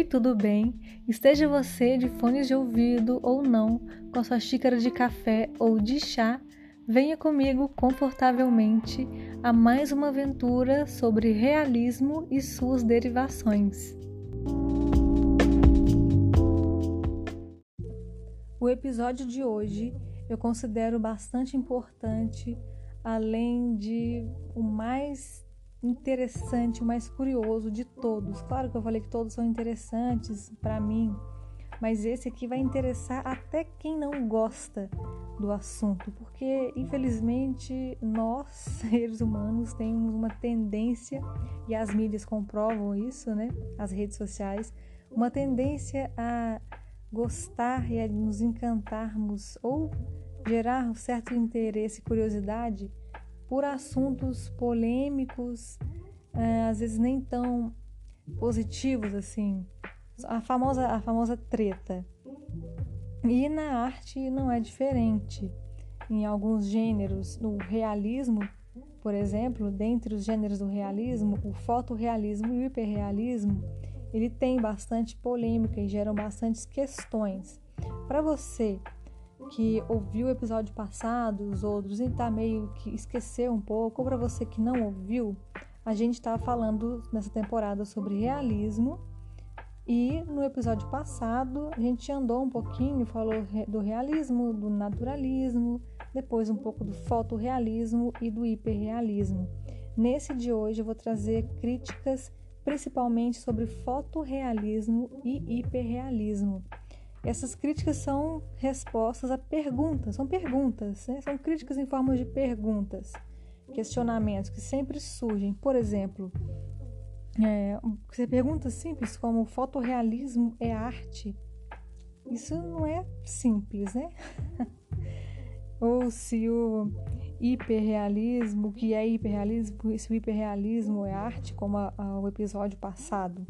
Oi, tudo bem? Esteja você de fones de ouvido ou não, com a sua xícara de café ou de chá, venha comigo confortavelmente a mais uma aventura sobre realismo e suas derivações. O episódio de hoje eu considero bastante importante, além de o mais interessante, o mais curioso de todos. Claro que eu falei que todos são interessantes para mim, mas esse aqui vai interessar até quem não gosta do assunto, porque infelizmente nós, seres humanos, temos uma tendência, e as mídias comprovam isso, né? As redes sociais, uma tendência a gostar e a nos encantarmos ou gerar um certo interesse e curiosidade por assuntos polêmicos, é, às vezes nem tão positivos assim. A famosa, a famosa treta. E na arte não é diferente. Em alguns gêneros, no realismo, por exemplo, dentre os gêneros do realismo, o fotorrealismo e o hiperrealismo, ele tem bastante polêmica e geram bastantes questões. Para você que ouviu o episódio passado, os outros, e tá meio que esqueceu um pouco, ou para você que não ouviu, a gente estava falando nessa temporada sobre realismo. E no episódio passado a gente andou um pouquinho, falou do realismo, do naturalismo, depois um pouco do fotorrealismo e do hiperrealismo. Nesse de hoje eu vou trazer críticas principalmente sobre fotorrealismo e hiperrealismo. Essas críticas são respostas a perguntas, são perguntas, né? são críticas em forma de perguntas, questionamentos que sempre surgem. Por exemplo, é, você pergunta simples como fotorrealismo é arte. Isso não é simples, né? Ou se o hiperrealismo, o que é hiperrealismo, se o hiperrealismo é arte, como a, a, o episódio passado.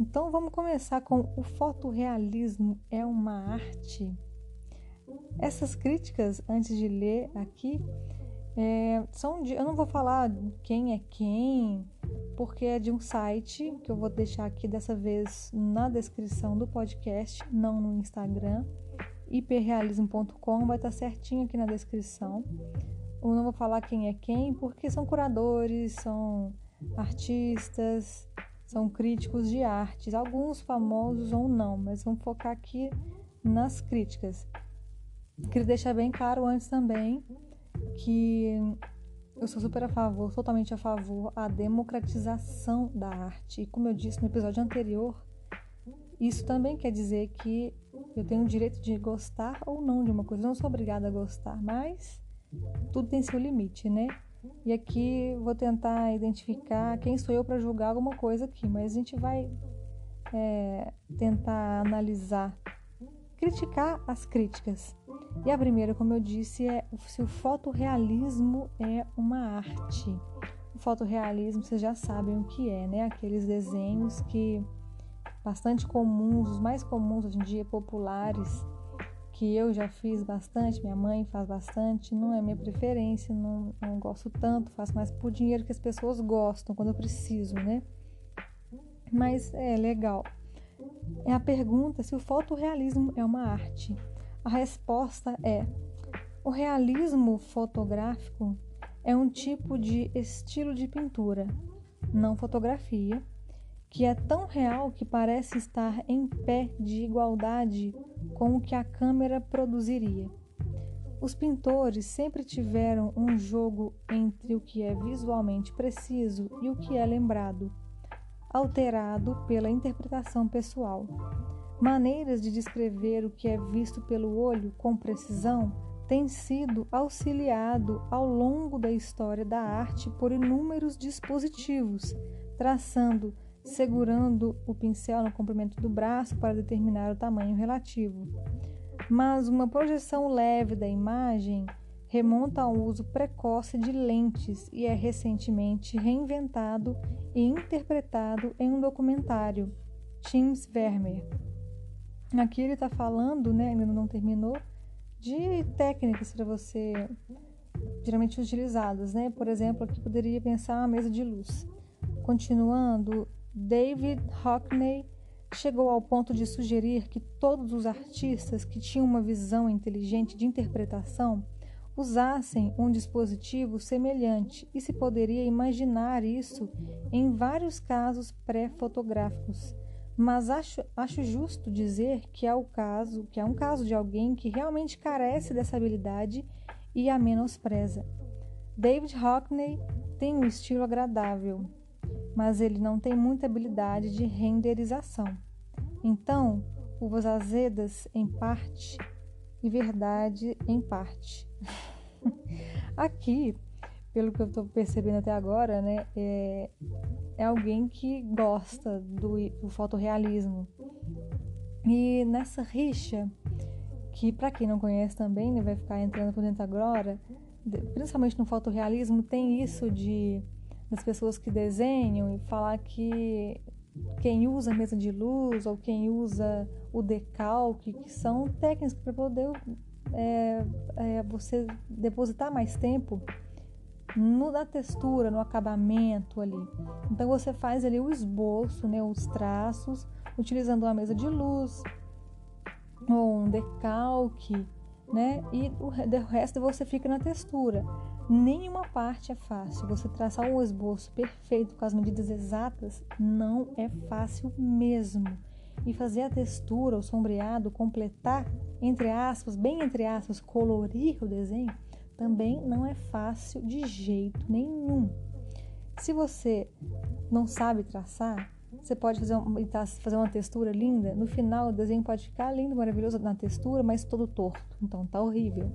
Então vamos começar com o fotorrealismo é uma arte. Essas críticas, antes de ler aqui, é, são de, eu não vou falar quem é quem, porque é de um site que eu vou deixar aqui dessa vez na descrição do podcast, não no Instagram. hiperrealismo.com vai estar certinho aqui na descrição. Eu não vou falar quem é quem, porque são curadores, são artistas, são críticos de artes, alguns famosos ou não, mas vamos focar aqui nas críticas. Queria deixar bem claro antes também que eu sou super a favor, totalmente a favor, a democratização da arte. E como eu disse no episódio anterior, isso também quer dizer que eu tenho o direito de gostar ou não de uma coisa. Eu não sou obrigada a gostar, mas tudo tem seu limite, né? E aqui vou tentar identificar quem sou eu para julgar alguma coisa aqui, mas a gente vai é, tentar analisar, criticar as críticas. E a primeira, como eu disse, é se o fotorrealismo é uma arte. O fotorrealismo, vocês já sabem o que é, né? Aqueles desenhos que bastante comuns, os mais comuns hoje em dia, populares, que eu já fiz bastante, minha mãe faz bastante, não é minha preferência, não, não gosto tanto, faço mais por dinheiro que as pessoas gostam, quando eu preciso, né? Mas é legal. É a pergunta se o fotorrealismo é uma arte. A resposta é: o realismo fotográfico é um tipo de estilo de pintura, não fotografia, que é tão real que parece estar em pé de igualdade com o que a câmera produziria. Os pintores sempre tiveram um jogo entre o que é visualmente preciso e o que é lembrado, alterado pela interpretação pessoal. Maneiras de descrever o que é visto pelo olho com precisão têm sido auxiliado ao longo da história da arte por inúmeros dispositivos, traçando segurando o pincel no comprimento do braço para determinar o tamanho relativo. Mas uma projeção leve da imagem remonta ao uso precoce de lentes e é recentemente reinventado e interpretado em um documentário, Tim Vermeer. Aqui ele está falando, né, ainda não terminou, de técnicas para você geralmente utilizadas, né? Por exemplo, aqui poderia pensar uma mesa de luz. Continuando, David Hockney chegou ao ponto de sugerir que todos os artistas que tinham uma visão inteligente de interpretação usassem um dispositivo semelhante e se poderia imaginar isso em vários casos pré-fotográficos. Mas acho, acho justo dizer que é o caso, que é um caso de alguém que realmente carece dessa habilidade e a menospreza. David Hockney tem um estilo agradável, mas ele não tem muita habilidade de renderização. Então, uvas azedas em parte e verdade em parte. Aqui, pelo que eu estou percebendo até agora, né, é, é alguém que gosta do, do fotorrealismo. E nessa rixa, que para quem não conhece também, né, vai ficar entrando por dentro agora, principalmente no fotorrealismo, tem isso de das pessoas que desenham e falar que quem usa mesa de luz ou quem usa o decalque, que são técnicas para poder é, é, você depositar mais tempo no, na textura, no acabamento ali. Então você faz ali o esboço, né, os traços, utilizando uma mesa de luz ou um decalque, né? E o, o resto você fica na textura. Nenhuma parte é fácil. Você traçar um esboço perfeito com as medidas exatas não é fácil mesmo e fazer a textura, o sombreado, completar, entre aspas, bem entre aspas, colorir o desenho, também não é fácil de jeito nenhum. Se você não sabe traçar, você pode fazer, um, tá, fazer uma textura linda, no final o desenho pode ficar lindo, maravilhoso na textura, mas todo torto, então tá horrível.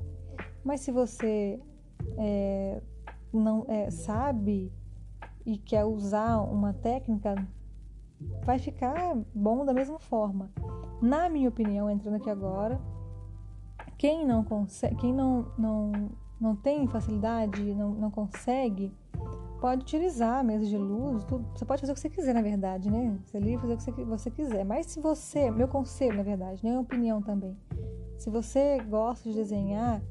Mas se você é, não é, sabe e quer usar uma técnica vai ficar bom da mesma forma. Na minha opinião, entrando aqui agora, quem não consegue, quem não, não, não tem facilidade, não, não consegue, pode utilizar mesa de luz, tudo. você pode fazer o que você quiser, na verdade, né? Você é livre fazer o que você quiser. Mas se você, meu conselho, na verdade, minha opinião também, se você gosta de desenhar,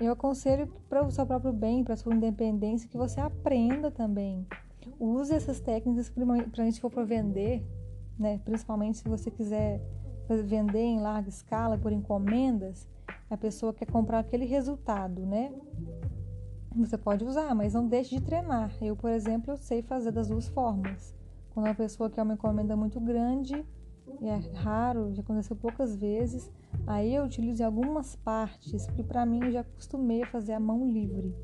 eu aconselho para o seu próprio bem, para a sua independência, que você aprenda também use essas técnicas para a gente for para vender, né? principalmente se você quiser vender em larga escala por encomendas, a pessoa quer comprar aquele resultado, né? Você pode usar, mas não deixe de treinar. Eu, por exemplo, eu sei fazer das duas formas. Quando uma pessoa quer uma encomenda muito grande, e é raro, já aconteceu poucas vezes, aí eu utilizo algumas partes, porque para mim eu já acostumei a fazer a mão livre.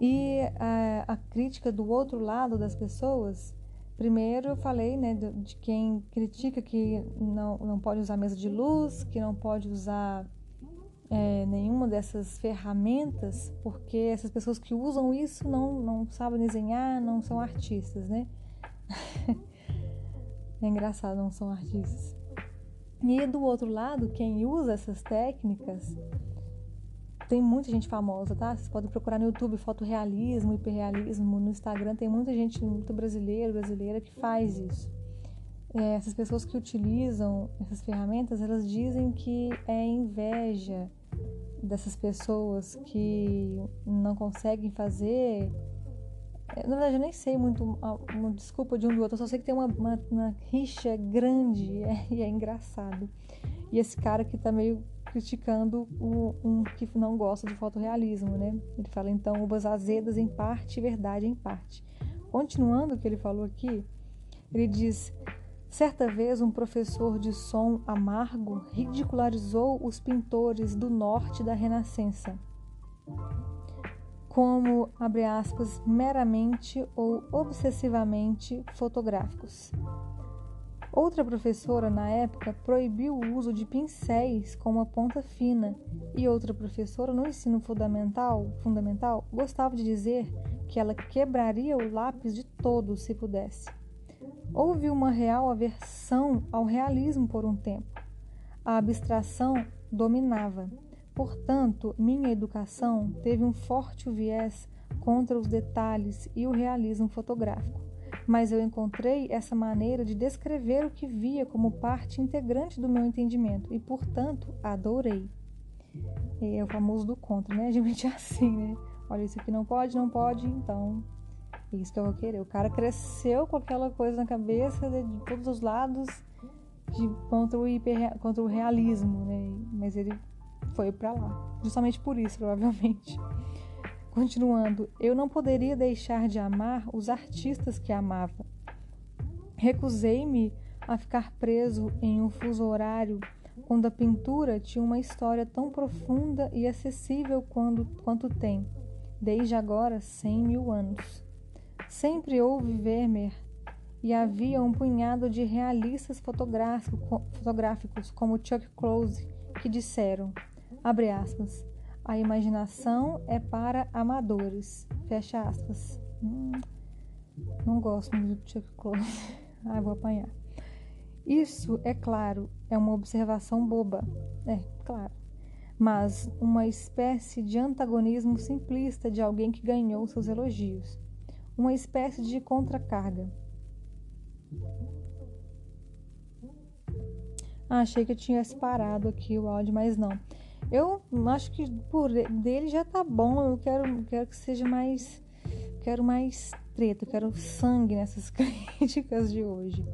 E a, a, crítica do outro lado das pessoas, primeiro eu falei né, de, de, quem critica que não, não pode usar mesa de luz, que não pode usar é, nenhuma dessas ferramentas, porque essas pessoas que usam isso não, não sabem desenhar, não são artistas, né? é engraçado, não são artistas. E do outro lado, quem usa essas técnicas tem muita gente famosa, tá? Vocês podem procurar no YouTube fotorrealismo, hiperrealismo, no Instagram tem muita gente, muito brasileiro, brasileira que faz isso. É, essas pessoas que utilizam essas ferramentas, elas dizem que é inveja dessas pessoas que não conseguem fazer. Na verdade, eu nem sei muito uma desculpa de um do outro, eu só sei que tem uma, uma, uma rixa grande é, e é engraçado. E esse cara que tá meio criticando o, um que não gosta do fotorrealismo, né? Ele fala então uvas azedas em parte, verdade em parte. Continuando o que ele falou aqui, ele diz: certa vez um professor de som amargo ridicularizou os pintores do norte da Renascença como, abre aspas, meramente ou obsessivamente fotográficos. Outra professora, na época, proibiu o uso de pincéis com uma ponta fina, e outra professora, no ensino fundamental, fundamental gostava de dizer que ela quebraria o lápis de todos se pudesse. Houve uma real aversão ao realismo por um tempo. A abstração dominava. Portanto, minha educação teve um forte viés contra os detalhes e o realismo fotográfico mas eu encontrei essa maneira de descrever o que via como parte integrante do meu entendimento e, portanto, adorei. É o famoso do contra, né? A gente é assim, né? Olha, isso aqui não pode, não pode, então É isso que eu vou querer. O cara cresceu com aquela coisa na cabeça de, de todos os lados de, contra, o hiper, contra o realismo, né? Mas ele foi para lá. Justamente por isso, provavelmente. Continuando, eu não poderia deixar de amar os artistas que amava. Recusei-me a ficar preso em um fuso horário quando a pintura tinha uma história tão profunda e acessível quando, quanto tem, desde agora cem mil anos. Sempre houve Vermeer e havia um punhado de realistas fotográficos como Chuck Close que disseram, abre aspas, a imaginação é para amadores, fecha aspas. Hum, não gosto muito de Chuck Close. ah, vou apanhar. Isso, é claro, é uma observação boba, é claro, mas uma espécie de antagonismo simplista de alguém que ganhou seus elogios, uma espécie de contracarga. Ah, achei que eu tinha parado aqui o áudio, mas não. Eu acho que por dele já tá bom. Eu quero, quero que seja mais. Quero mais treta, quero sangue nessas críticas de hoje.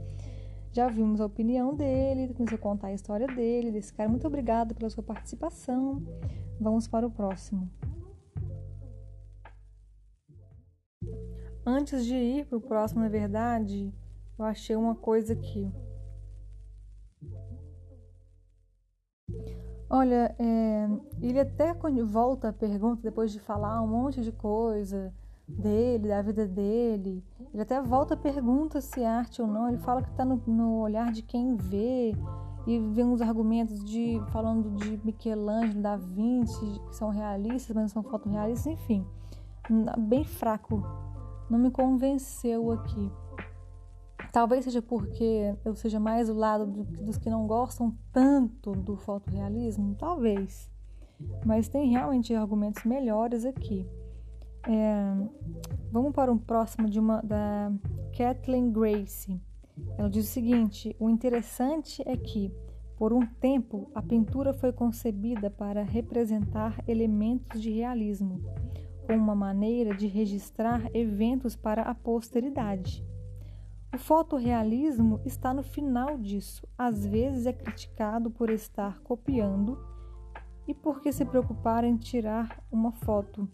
Já vimos a opinião dele, começou a contar a história dele, desse cara. Muito obrigada pela sua participação. Vamos para o próximo. Antes de ir para o próximo, na verdade, eu achei uma coisa aqui. Olha, é, ele até volta a pergunta depois de falar um monte de coisa dele, da vida dele. Ele até volta a pergunta se é arte ou não. Ele fala que está no, no, olhar de quem vê e vê uns argumentos de falando de Michelangelo, Da Vinci, que são realistas, mas não são fotorrealistas, enfim, bem fraco. Não me convenceu aqui. Talvez seja porque eu seja mais do lado do, dos que não gostam tanto do fotorrealismo, talvez. Mas tem realmente argumentos melhores aqui. É, vamos para um próximo de uma da Kathleen Grace. Ela diz o seguinte: o interessante é que, por um tempo, a pintura foi concebida para representar elementos de realismo, como uma maneira de registrar eventos para a posteridade. O fotorrealismo está no final disso. Às vezes é criticado por estar copiando e porque se preocupar em tirar uma foto.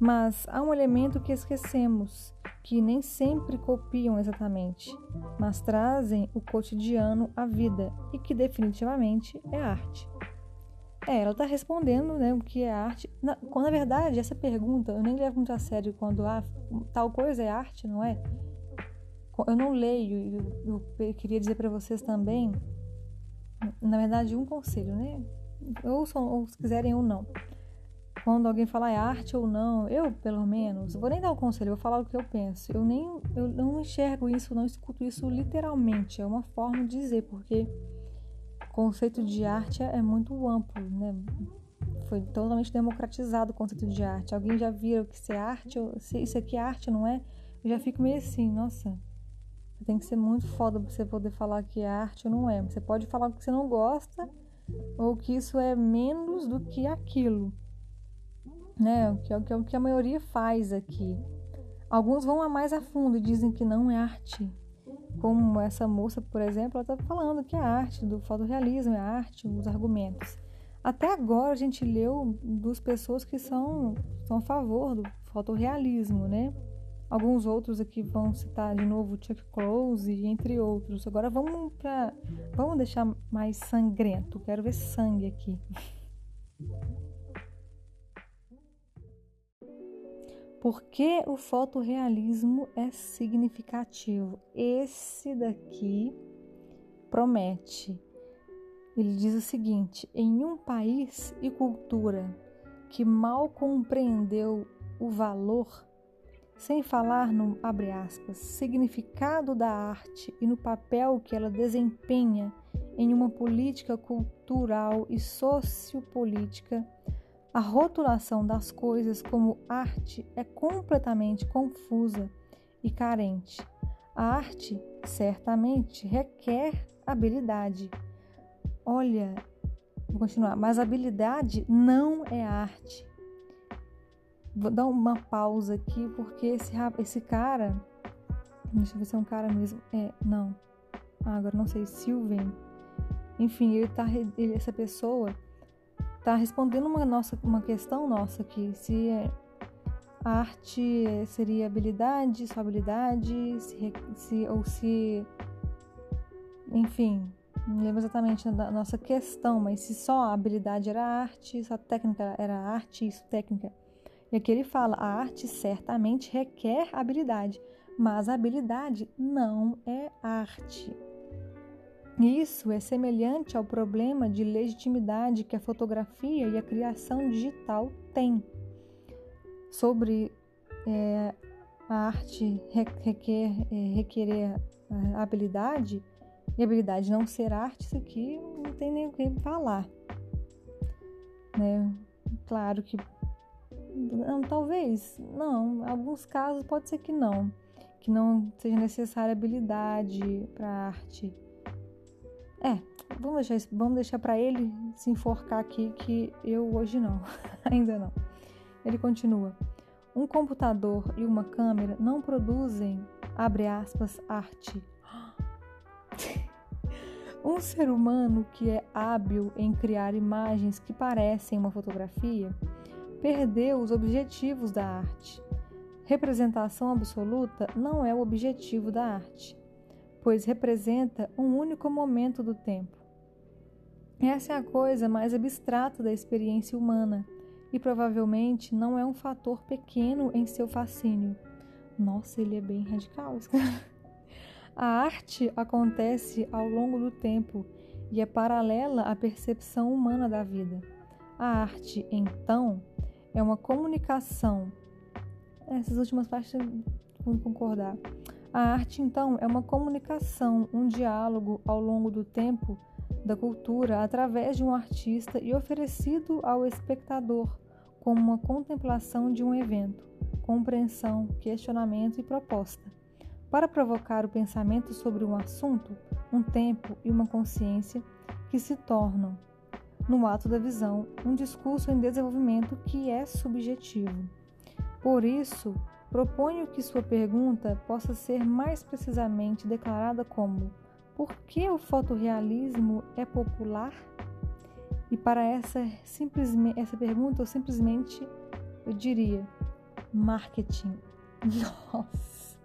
Mas há um elemento que esquecemos, que nem sempre copiam exatamente, mas trazem o cotidiano à vida e que definitivamente é arte. É, ela está respondendo né, o que é arte. Na, na verdade, essa pergunta eu nem levo muito a sério quando ah, tal coisa é arte, não é? Eu não leio, eu, eu queria dizer para vocês também, na verdade, um conselho, né? Ou, ou se quiserem ou não quando alguém falar é arte ou não, eu, pelo menos, vou nem dar o conselho, vou falar o que eu penso. Eu nem eu não enxergo isso, não escuto isso literalmente, é uma forma de dizer, porque o conceito de arte é muito amplo, né? Foi totalmente democratizado o conceito de arte. Alguém já viu que isso é arte, se isso aqui é arte, não é? Eu já fico meio assim, nossa, tem que ser muito foda pra você poder falar que é arte ou não é. Você pode falar que você não gosta ou que isso é menos do que aquilo né? É, que é o que a maioria faz aqui. Alguns vão a mais a fundo e dizem que não é arte. Como essa moça, por exemplo, ela está falando que é arte, do fotorrealismo, é arte, os argumentos. Até agora a gente leu duas pessoas que são, são a favor do fotorrealismo, né? Alguns outros aqui vão citar de novo Chuck Close, entre outros. Agora vamos para, vamos deixar mais sangrento. Quero ver sangue aqui. Por que o fotorrealismo é significativo? Esse daqui promete. Ele diz o seguinte: em um país e cultura que mal compreendeu o valor, sem falar no aspas, significado da arte e no papel que ela desempenha em uma política cultural e sociopolítica, a rotulação das coisas como arte é completamente confusa e carente. A arte certamente requer habilidade. Olha, vou continuar, mas habilidade não é arte. Vou dar uma pausa aqui, porque esse, esse cara. Deixa eu ver se é um cara mesmo. É, não. Ah, agora não sei. Sylvain. Enfim, ele tá. Ele, essa pessoa tá respondendo uma, nossa, uma questão nossa aqui. Se é, a arte seria habilidade, só habilidade, se, se, ou se. Enfim, não lembro exatamente da nossa questão, mas se só a habilidade era arte, só a técnica era arte, isso técnica. E aqui ele fala: a arte certamente requer habilidade, mas a habilidade não é arte. Isso é semelhante ao problema de legitimidade que a fotografia e a criação digital têm. Sobre é, a arte requer, é, requerer habilidade e habilidade não ser arte, isso aqui não tem nem o que falar. Né? Claro que não, talvez, não. Em alguns casos pode ser que não. Que não seja necessária habilidade para arte. É, vamos deixar, vamos deixar para ele se enforcar aqui que eu hoje não, ainda não. Ele continua. Um computador e uma câmera não produzem, abre aspas, arte. Um ser humano que é hábil em criar imagens que parecem uma fotografia perdeu os objetivos da arte. Representação absoluta não é o objetivo da arte pois representa um único momento do tempo. Essa é a coisa mais abstrata da experiência humana e provavelmente não é um fator pequeno em seu fascínio. Nossa, ele é bem radical. a arte acontece ao longo do tempo e é paralela à percepção humana da vida. A arte, então, é uma comunicação. Essas últimas partes vão concordar. A arte, então, é uma comunicação, um diálogo ao longo do tempo da cultura através de um artista e oferecido ao espectador como uma contemplação de um evento, compreensão, questionamento e proposta, para provocar o pensamento sobre um assunto, um tempo e uma consciência que se tornam, no ato da visão, um discurso em desenvolvimento que é subjetivo. Por isso, Proponho que sua pergunta possa ser mais precisamente declarada como: por que o fotorrealismo é popular? E para essa, simplesmente, essa pergunta, eu simplesmente eu diria: marketing. Nossa!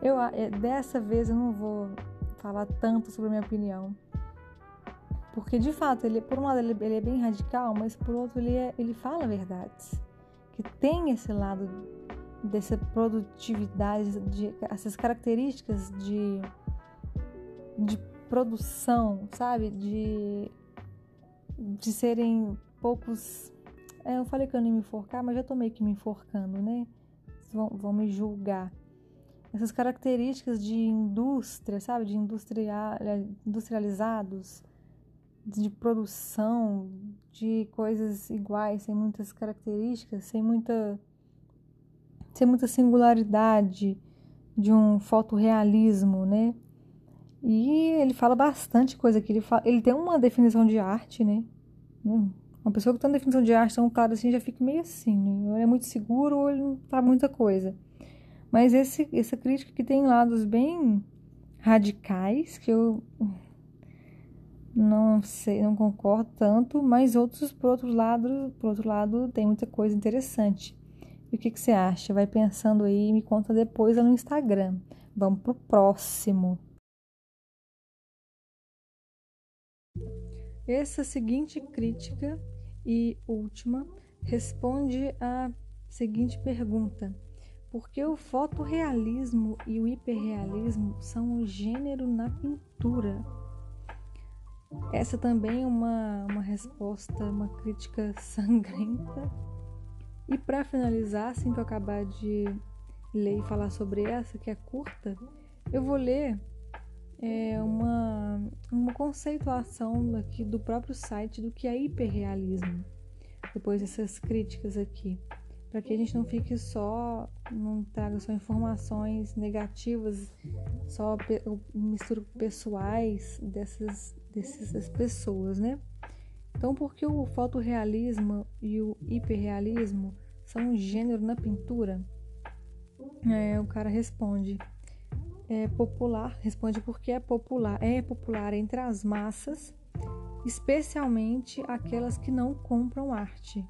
Eu, é, dessa vez eu não vou falar tanto sobre a minha opinião. Porque de fato, ele, por um lado ele, ele é bem radical, mas por outro ele, é, ele fala verdades. Que tem esse lado dessa produtividade, de, essas características de, de produção, sabe? De, de serem poucos. É, eu falei que eu não ia me enforcar, mas já tô meio que me enforcando, né? Vão, vão me julgar. Essas características de indústria, sabe? De industrial, industrializados, de produção, de coisas iguais, sem muitas características, sem muita sem muita singularidade de um fotorrealismo, né? E ele fala bastante coisa aqui. Ele, fala, ele tem uma definição de arte, né? Hum, uma pessoa que tem uma definição de arte tão clara assim já fica meio assim, né? Ou é muito seguro ou ele não tá muita coisa. Mas esse, essa crítica que tem lados bem radicais, que eu não sei, não concordo tanto, mas outros, por outro lado, por outro lado, tem muita coisa interessante. E o que, que você acha? Vai pensando aí e me conta depois lá no Instagram. Vamos pro próximo. Essa seguinte crítica e última responde à seguinte pergunta: Por que o fotorrealismo e o hiperrealismo são um gênero na pintura? Essa também é uma, uma resposta, uma crítica sangrenta. E para finalizar, assim que eu acabar de ler e falar sobre essa, que é curta, eu vou ler é, uma, uma conceituação aqui do próprio site do que é hiperrealismo, depois dessas críticas aqui, para que a gente não fique só, não traga só informações negativas, só mistura pessoais dessas, dessas pessoas, né? Então, por que o fotorrealismo e o hiperrealismo são um gênero na pintura? É, o cara responde: é popular, responde porque é popular, é popular entre as massas, especialmente aquelas que não compram arte,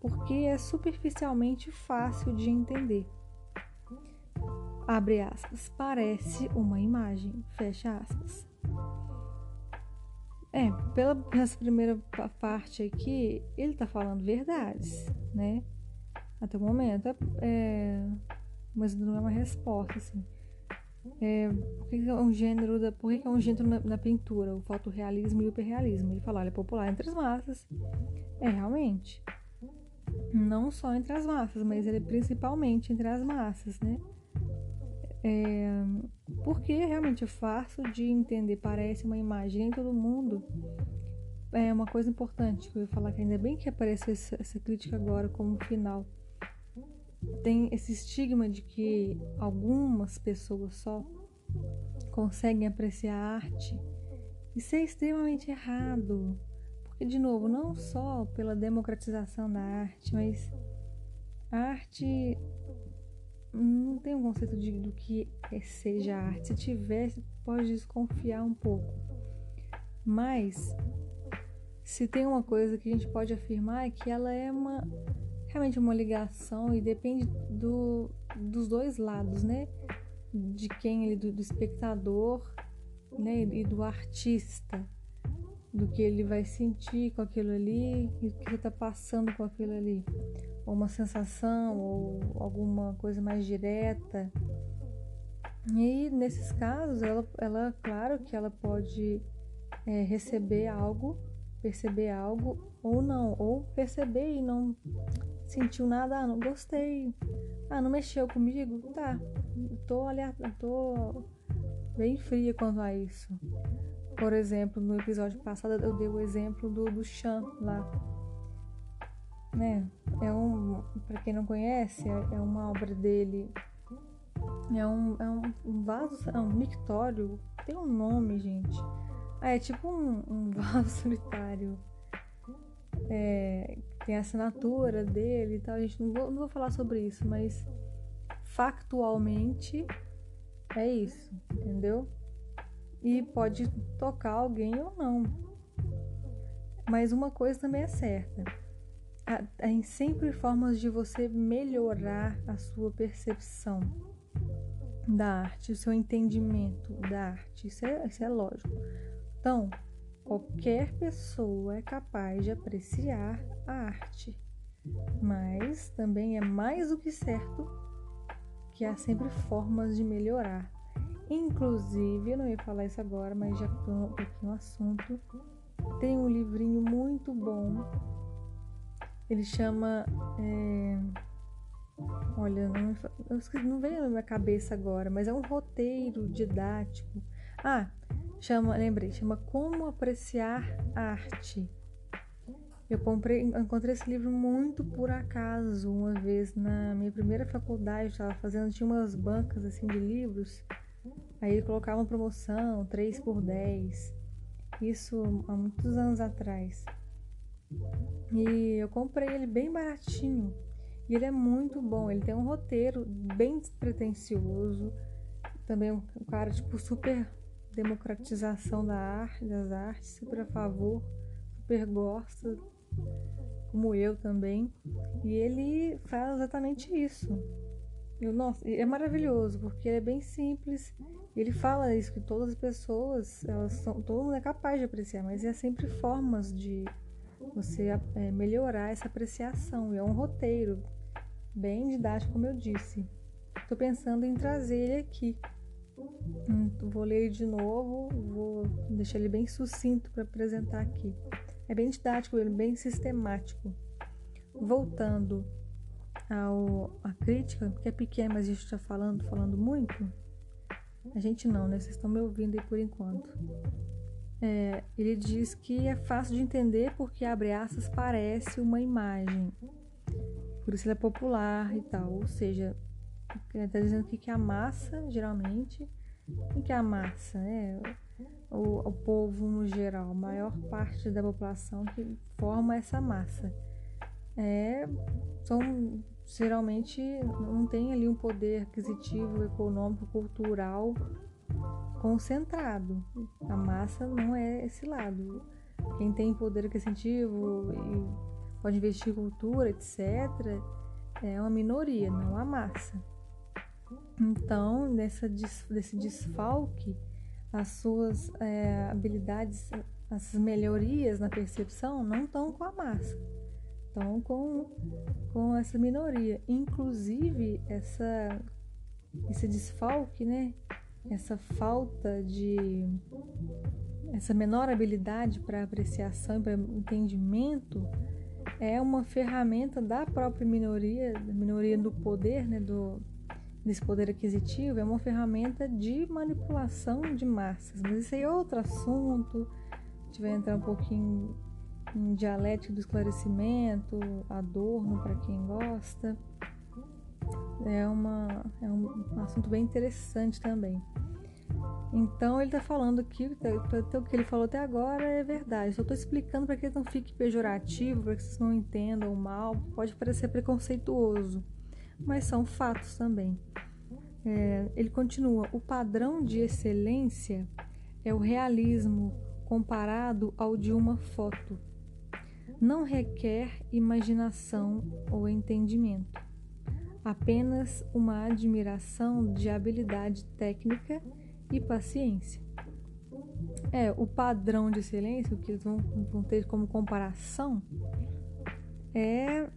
porque é superficialmente fácil de entender. Abre aspas, parece uma imagem, fecha aspas. É, pela essa primeira parte aqui, ele tá falando verdades, né? Até o momento, é, é mas não é uma resposta, assim. É, por que é um gênero da, por que é um gênero na, na, pintura, o fotorrealismo e o hiperrealismo? Ele fala, ele é popular entre as massas. É realmente. Não só entre as massas, mas ele é principalmente entre as massas, né? É, porque realmente é fácil de entender, parece uma imagem, nem todo mundo. É uma coisa importante que eu ia falar que ainda bem que apareceu essa, essa crítica agora como final tem esse estigma de que algumas pessoas só conseguem apreciar a arte. Isso é extremamente errado. Porque, de novo, não só pela democratização da arte, mas a arte não tem um conceito de, do que é, seja arte. Se tivesse, pode desconfiar um pouco. Mas, se tem uma coisa que a gente pode afirmar é que ela é uma realmente uma ligação e depende do, dos dois lados, né? De quem ele, do, do espectador, né? E do artista, do que ele vai sentir com aquilo ali e o que está passando com aquilo ali, ou uma sensação ou alguma coisa mais direta. E nesses casos, ela, ela claro que ela pode é, receber algo, perceber algo ou não, ou perceber e não sentiu nada, ah, não gostei, ah, não mexeu comigo, tá, tô, aliás, tô bem fria quanto a isso. Por exemplo, no episódio passado eu dei o exemplo do, do Chan lá. Né? É um, para quem não conhece, é, é uma obra dele. É um, é um, vaso, é um mictório, tem um nome, gente. Ah, é tipo um, um vaso solitário. É, tem a assinatura dele e tal. A gente não vou, não vou falar sobre isso, mas factualmente é isso, entendeu? E pode tocar alguém ou não. Mas uma coisa também é certa. Tem sempre formas de você melhorar a sua percepção da arte, o seu entendimento da arte. Isso é, isso é lógico. Então, Qualquer pessoa é capaz de apreciar a arte, mas também é mais do que certo que há sempre formas de melhorar. Inclusive, eu não ia falar isso agora, mas já estou aqui no assunto. Tem um livrinho muito bom. Ele chama. É... Olha, não, não veio na minha cabeça agora, mas é um roteiro didático. Ah, chama, lembrei, chama Como Apreciar Arte. Eu comprei, encontrei esse livro muito por acaso, uma vez na minha primeira faculdade, estava fazendo, tinha umas bancas assim de livros, aí ele colocava uma promoção, 3 por 10. Isso há muitos anos atrás. E eu comprei ele bem baratinho. E ele é muito bom, ele tem um roteiro bem despretensioso. Também um cara tipo super democratização da arte, das artes, super a favor, super gosta, como eu também. E ele faz exatamente isso. Eu, nossa, é maravilhoso, porque ele é bem simples. Ele fala isso, que todas as pessoas, elas são, todo mundo é capaz de apreciar, mas é sempre formas de você é, melhorar essa apreciação. É um roteiro bem didático, como eu disse. Estou pensando em trazer ele aqui Hum, vou ler de novo, vou deixar ele bem sucinto para apresentar aqui. É bem didático, ele é bem sistemático. Voltando ao, à crítica, que é pequena, mas a gente está falando, falando muito. A gente não, né? Vocês estão me ouvindo aí por enquanto. É, ele diz que é fácil de entender porque, abre aspas, parece uma imagem. Por isso ele é popular e tal. Ou seja, ele está dizendo que, que a massa, geralmente, o que é a massa? É o, o povo no geral, a maior parte da população que forma essa massa. É, são geralmente não tem ali um poder aquisitivo, econômico, cultural concentrado. A massa não é esse lado. Quem tem poder aquisitivo e pode investir em cultura, etc., é uma minoria, não a massa. Então, dessa, desse desfalque, as suas é, habilidades, as melhorias na percepção não estão com a massa, estão com, com essa minoria. Inclusive, essa, esse desfalque, né? Essa falta de. essa menor habilidade para apreciação e para entendimento é uma ferramenta da própria minoria, da minoria do poder, né, do, desse poder aquisitivo, é uma ferramenta de manipulação de massas. Mas isso aí é outro assunto. A gente vai entrar um pouquinho em dialética do esclarecimento, Adorno para quem gosta. É, uma, é um assunto bem interessante também. Então ele está falando aqui, o que ele falou até agora é verdade. Só estou explicando para que não fique pejorativo, para que vocês não entendam mal. Pode parecer preconceituoso, mas são fatos também. É, ele continua: o padrão de excelência é o realismo comparado ao de uma foto. Não requer imaginação ou entendimento, apenas uma admiração de habilidade técnica e paciência. É, o padrão de excelência, o que eles vão, vão ter como comparação, é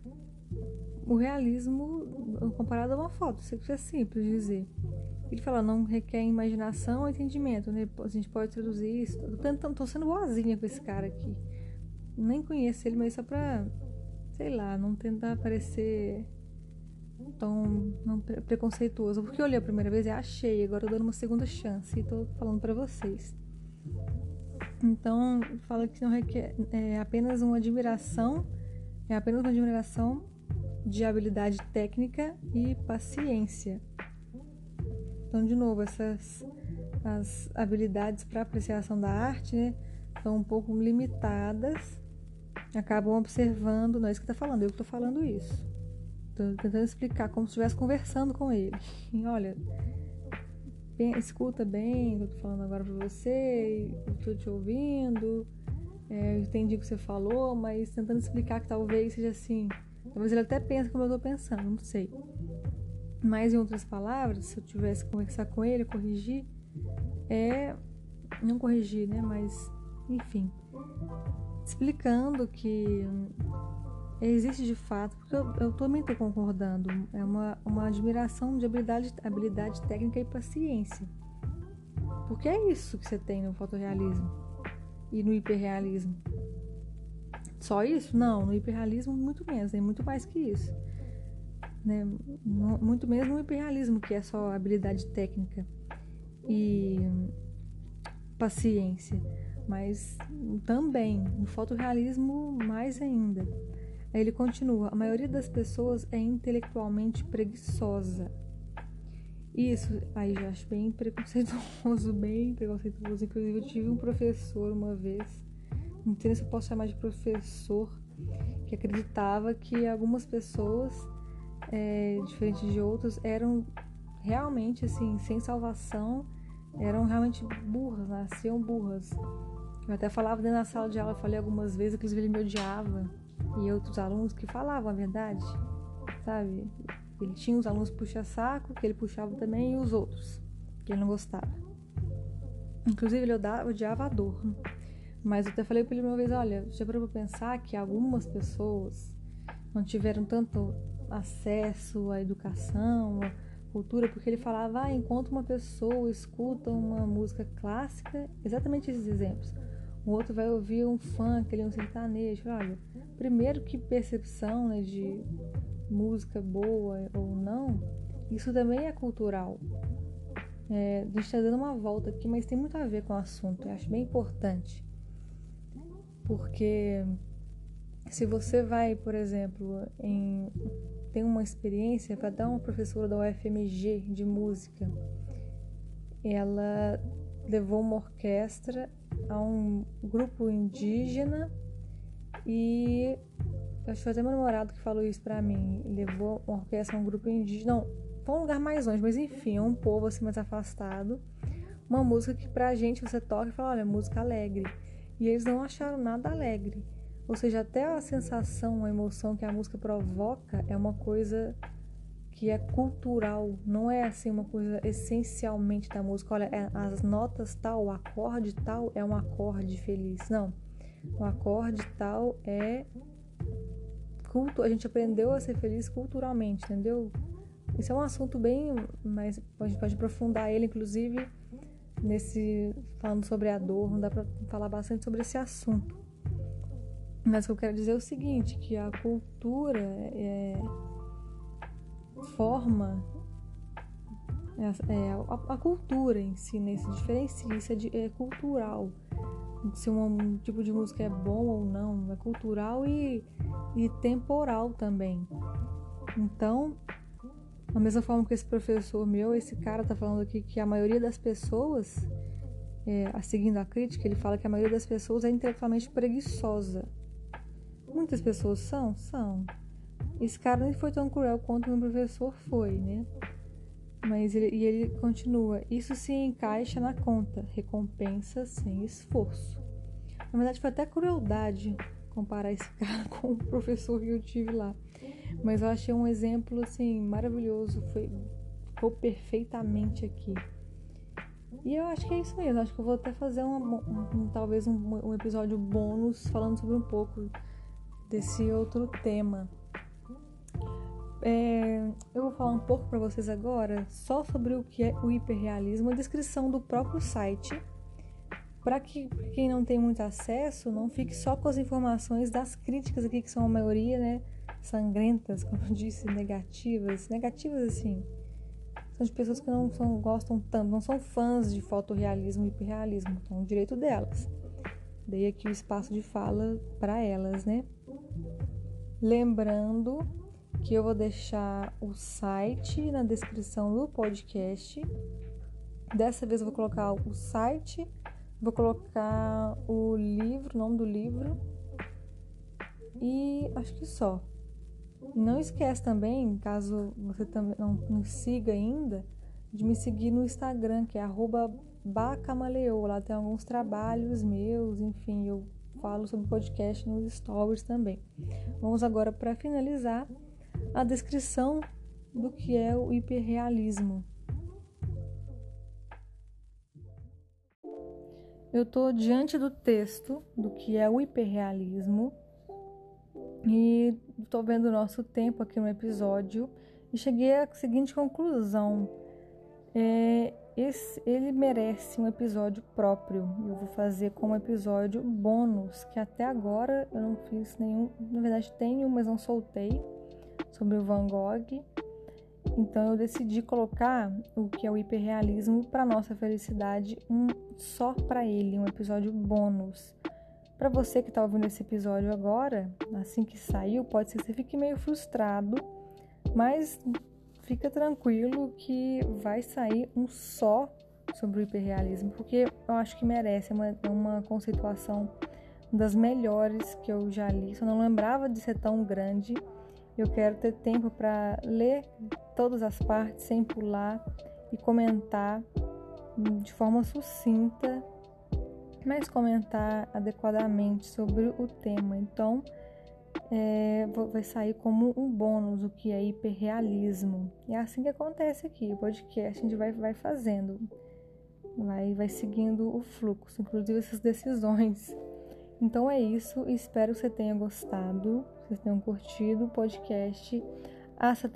o realismo comparado a uma foto. Isso é simples dizer. Ele fala, não requer imaginação ou entendimento, né? A gente pode traduzir isso. Tentando, tô sendo boazinha com esse cara aqui. Nem conheço ele, mas só pra, sei lá, não tentar parecer tão não, preconceituoso. Porque eu olhei a primeira vez e achei, agora eu dando uma segunda chance e tô falando para vocês. Então, fala que não requer é apenas uma admiração, é apenas uma admiração de habilidade técnica e paciência. Então, de novo, essas as habilidades para apreciação da arte né, são um pouco limitadas, acabam observando, não é isso que está falando, eu que estou falando isso. Estou tentando explicar como se estivesse conversando com ele. E, olha, bem, escuta bem o que eu estou falando agora para você, eu estou te ouvindo, é, eu entendi o que você falou, mas tentando explicar que talvez seja assim Talvez ele até pense como eu estou pensando, não sei. Mas, em outras palavras, se eu tivesse que conversar com ele, corrigir, é. Não corrigir, né? Mas, enfim. Explicando que existe de fato, porque eu, eu também estou concordando, é uma, uma admiração de habilidade, habilidade técnica e paciência. Porque é isso que você tem no fotorrealismo e no hiperrealismo. Só isso? Não, no hiperrealismo muito menos, tem muito mais que isso. Né? Muito menos no hiperrealismo, que é só habilidade técnica e paciência. Mas também, no fotorrealismo, mais ainda. Aí ele continua: a maioria das pessoas é intelectualmente preguiçosa. Isso aí já acho bem preconceituoso, bem preconceituoso. Inclusive, eu tive um professor uma vez não sei se eu posso chamar de professor, que acreditava que algumas pessoas, é, diferentes de outras, eram realmente assim, sem salvação, eram realmente burras, nasciam burras. Eu até falava dentro da sala de aula, falei algumas vezes, inclusive ele me odiava. E outros alunos que falavam a verdade, sabe? Ele tinha os alunos puxa-saco, que ele puxava também, e os outros, que ele não gostava. Inclusive ele odiava a dor. Mas eu até falei para ele uma vez, olha, já para pensar que algumas pessoas não tiveram tanto acesso à educação, à cultura, porque ele falava, ah, enquanto uma pessoa escuta uma música clássica, exatamente esses exemplos. O outro vai ouvir um funk, um sertanejo. Olha, primeiro que percepção né, de música boa ou não, isso também é cultural. É, a gente está dando uma volta aqui, mas tem muito a ver com o assunto. Eu acho bem importante. Porque se você vai, por exemplo, em tem uma experiência para dar uma professora da UFMG de música, ela levou uma orquestra a um grupo indígena e acho que até meu namorado que falou isso pra mim. Levou uma orquestra, um grupo indígena. Não, foi um lugar mais longe, mas enfim, é um povo assim mais afastado. Uma música que pra gente você toca e fala, olha, música alegre. E eles não acharam nada alegre. Ou seja, até a sensação, a emoção que a música provoca é uma coisa que é cultural, não é assim uma coisa essencialmente da música. Olha, é, as notas tal, o acorde tal é um acorde feliz. Não. O acorde tal é culto. A gente aprendeu a ser feliz culturalmente, entendeu? Isso é um assunto bem, mas a gente pode aprofundar ele, inclusive nesse falando sobre a dor. Não dá para falar bastante sobre esse assunto. Mas o que eu quero dizer é o seguinte, que a cultura é forma é, é, a, a, cultura em si, né? se diferencia, isso é, de, é cultural. Se um, um, tipo de música é bom ou não, é cultural e, e temporal também. Então, da mesma forma que esse professor meu, esse cara tá falando aqui que a maioria das pessoas, é, seguindo a crítica, ele fala que a maioria das pessoas é intelectualmente preguiçosa. Muitas pessoas são? São. Esse cara nem foi tão cruel quanto meu professor foi, né? Mas ele, e ele continua: Isso se encaixa na conta, recompensa sem esforço. Na verdade, foi até crueldade comparar esse cara com o professor que eu tive lá. Mas eu achei um exemplo assim maravilhoso, foi ficou perfeitamente aqui. E eu acho que é isso mesmo. Acho que eu vou até fazer um, um talvez um, um episódio bônus falando sobre um pouco desse outro tema. É, eu vou falar um pouco para vocês agora só sobre o que é o hiperrealismo, a descrição do próprio site, para que quem não tem muito acesso não fique só com as informações das críticas aqui, que são a maioria, né, sangrentas, como eu disse, negativas, negativas assim. São de pessoas que não são, gostam tanto, não são fãs de fotorrealismo e hiperrealismo, então é um direito delas. Dei aqui o espaço de fala para elas, né? Lembrando que eu vou deixar o site na descrição do podcast. Dessa vez eu vou colocar o site, vou colocar o livro, o nome do livro e acho que só. Não esquece também, caso você também não me siga ainda, de me seguir no Instagram, que é @bacamaleou. Lá tem alguns trabalhos meus, enfim, eu falo sobre podcast nos stories também. Vamos agora para finalizar a descrição do que é o hiperrealismo. Eu estou diante do texto do que é o hiperrealismo e estou vendo o nosso tempo aqui no episódio e cheguei à seguinte conclusão: é, esse, ele merece um episódio próprio. Eu vou fazer como episódio bônus, que até agora eu não fiz nenhum. Na verdade, tenho, mas não soltei sobre o Van Gogh. Então eu decidi colocar o que é o hiperrealismo para nossa felicidade, um só para ele, um episódio bônus. Para você que está ouvindo esse episódio agora, assim que saiu, pode ser que você fique meio frustrado, mas fica tranquilo que vai sair um só sobre o hiperrealismo, porque eu acho que merece, é uma, é uma conceituação das melhores que eu já li. Só não lembrava de ser tão grande eu quero ter tempo para ler todas as partes sem pular e comentar de forma sucinta, mas comentar adequadamente sobre o tema. Então, é, vai sair como um bônus o que é hiperrealismo. E é assim que acontece aqui, o podcast a gente vai, vai fazendo, vai, vai seguindo o fluxo, inclusive essas decisões. Então é isso, espero que você tenha gostado vocês tenham curtido o podcast.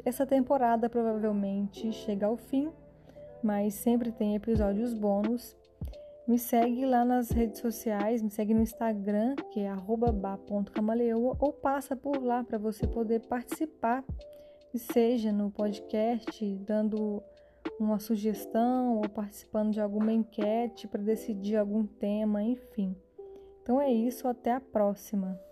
Essa, temporada provavelmente chega ao fim, mas sempre tem episódios bônus. Me segue lá nas redes sociais, me segue no Instagram, que é ba.camaleoa, ou passa por lá para você poder participar, seja no podcast, dando uma sugestão ou participando de alguma enquete para decidir algum tema, enfim. Então é isso, até a próxima.